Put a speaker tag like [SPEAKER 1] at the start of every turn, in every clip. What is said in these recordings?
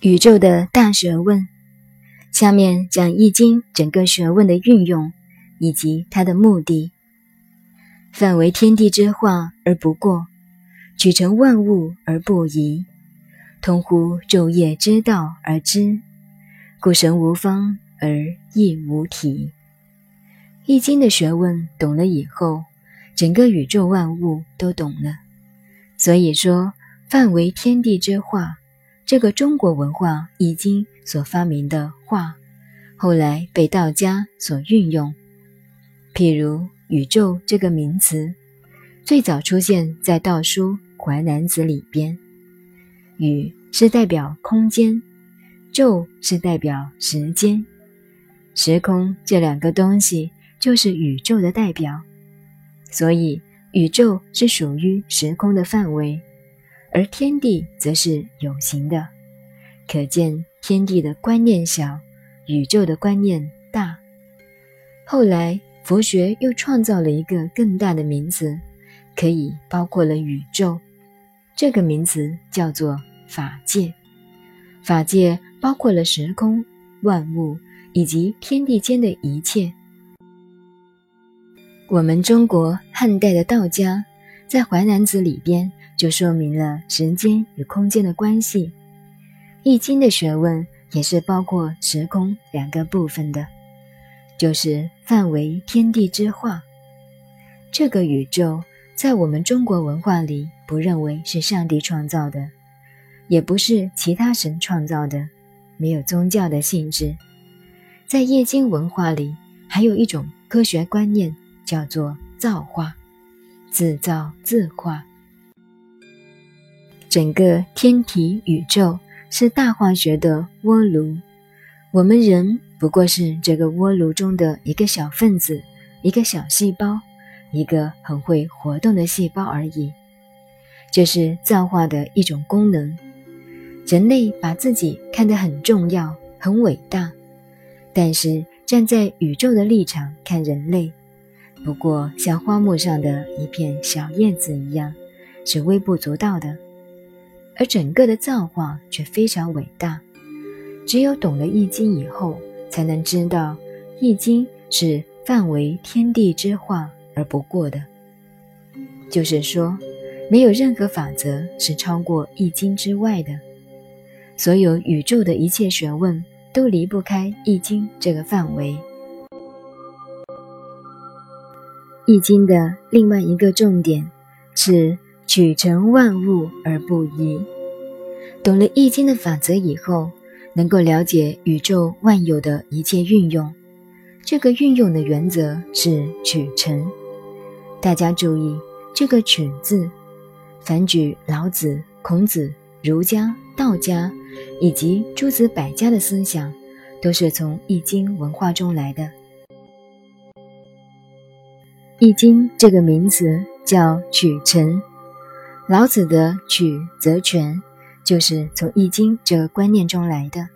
[SPEAKER 1] 宇宙的大学问，下面讲《易经》整个学问的运用以及它的目的。范为天地之化而不过，取成万物而不移，通乎昼夜之道而知，故神无方而亦无体。《易经》的学问懂了以后，整个宇宙万物都懂了。所以说，范为天地之化。这个中国文化《易经》所发明的化，后来被道家所运用。譬如“宇宙”这个名词，最早出现在道书《淮南子》里边。“宇”是代表空间，“宙”是代表时间，时空这两个东西就是宇宙的代表。所以，宇宙是属于时空的范围。而天地则是有形的，可见天地的观念小，宇宙的观念大。后来佛学又创造了一个更大的名词，可以包括了宇宙。这个名词叫做法界。法界包括了时空、万物以及天地间的一切。我们中国汉代的道家在《淮南子》里边。就说明了时间与空间的关系，《易经》的学问也是包括时空两个部分的，就是范围天地之化。这个宇宙在我们中国文化里不认为是上帝创造的，也不是其他神创造的，没有宗教的性质。在易经文化里，还有一种科学观念叫做造化，自造自化。整个天体宇宙是大化学的锅炉，我们人不过是这个锅炉中的一个小分子、一个小细胞、一个很会活动的细胞而已。这是造化的一种功能。人类把自己看得很重要、很伟大，但是站在宇宙的立场看人类，不过像花木上的一片小叶子一样，是微不足道的。而整个的造化却非常伟大，只有懂了《易经》以后，才能知道《易经》是范围天地之化而不过的。就是说，没有任何法则是超过《易经》之外的，所有宇宙的一切学问都离不开《易经》这个范围。《易经》的另外一个重点是。取成万物而不移。懂了《易经》的法则以后，能够了解宇宙万有的一切运用。这个运用的原则是取成。大家注意这个“取”字，凡举老子、孔子、儒家、道家以及诸子百家的思想，都是从《易经》文化中来的。《易经》这个名词叫取成。老子的“取则全”就是从《易经》这个观念中来的。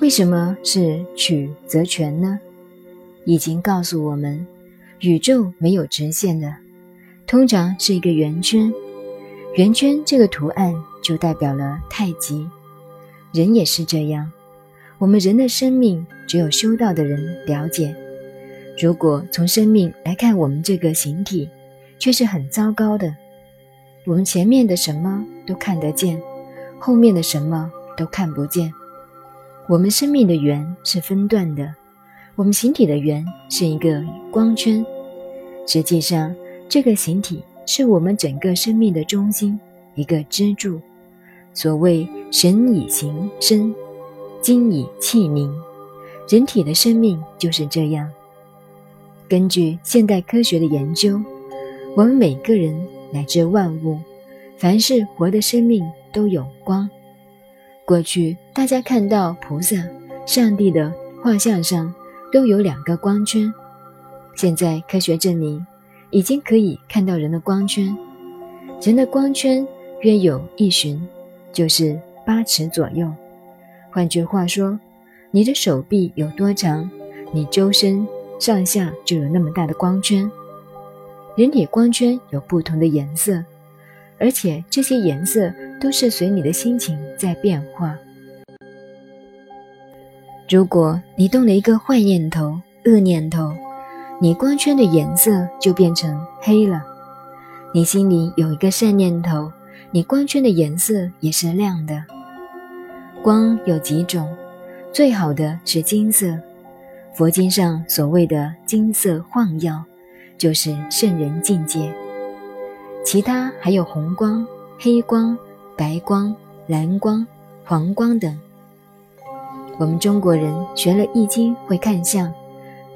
[SPEAKER 1] 为什么是“取则全”呢？《易经》告诉我们，宇宙没有直线的，通常是一个圆圈。圆圈这个图案就代表了太极。人也是这样，我们人的生命只有修道的人了解。如果从生命来看，我们这个形体却是很糟糕的。我们前面的什么都看得见，后面的什么都看不见。我们生命的圆是分段的，我们形体的圆是一个光圈。实际上，这个形体是我们整个生命的中心，一个支柱。所谓“神以形生，精以气凝”，人体的生命就是这样。根据现代科学的研究，我们每个人。乃至万物，凡是活的生命都有光。过去大家看到菩萨、上帝的画像上都有两个光圈，现在科学证明，已经可以看到人的光圈。人的光圈约有一旬，就是八尺左右。换句话说，你的手臂有多长，你周身上下就有那么大的光圈。人体光圈有不同的颜色，而且这些颜色都是随你的心情在变化。如果你动了一个坏念头、恶念头，你光圈的颜色就变成黑了；你心里有一个善念头，你光圈的颜色也是亮的。光有几种，最好的是金色。佛经上所谓的金色晃耀，就是圣人境界。其他还有红光、黑光、白光、蓝光、黄光等。我们中国人学了易经会看相，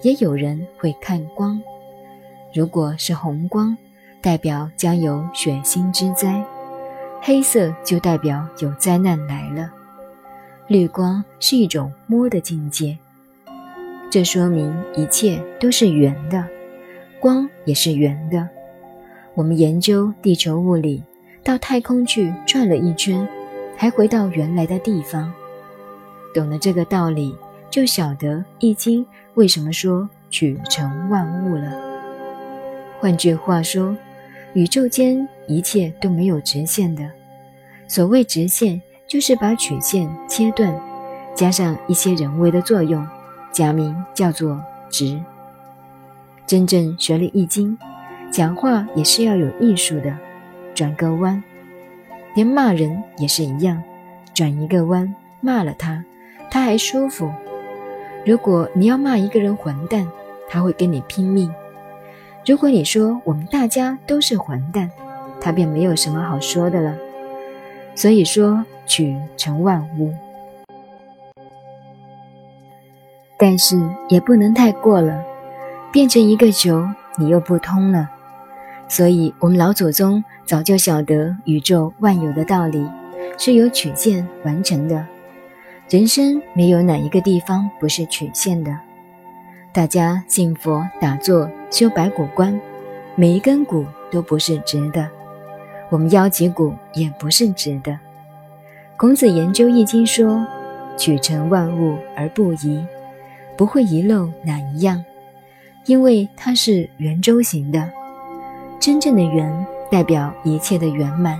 [SPEAKER 1] 也有人会看光。如果是红光，代表将有血腥之灾；黑色就代表有灾难来了。绿光是一种摸的境界。这说明一切都是圆的，光也是圆的。我们研究地球物理，到太空去转了一圈，还回到原来的地方。懂了这个道理，就晓得《易经》为什么说取成万物了。换句话说，宇宙间一切都没有直线的。所谓直线，就是把曲线切断，加上一些人为的作用。假名叫做直。真正学了易经，讲话也是要有艺术的，转个弯。连骂人也是一样，转一个弯，骂了他，他还舒服。如果你要骂一个人混蛋，他会跟你拼命；如果你说我们大家都是混蛋，他便没有什么好说的了。所以说，取成万物。但是也不能太过了，变成一个球，你又不通了。所以，我们老祖宗早就晓得宇宙万有的道理，是由曲线完成的。人生没有哪一个地方不是曲线的。大家信佛打坐修白骨观，每一根骨都不是直的，我们腰脊骨也不是直的。孔子研究易经说：“取成万物而不移。”不会遗漏哪一样，因为它是圆周形的。真正的圆代表一切的圆满，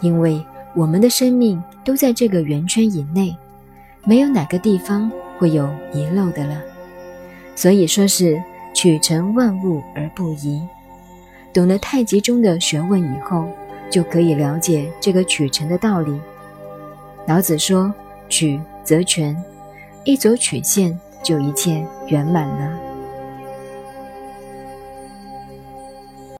[SPEAKER 1] 因为我们的生命都在这个圆圈以内，没有哪个地方会有遗漏的了。所以说是取成万物而不移。懂了太极中的学问以后，就可以了解这个取成的道理。老子说：“取则全，一走曲线。”就一切圆满了。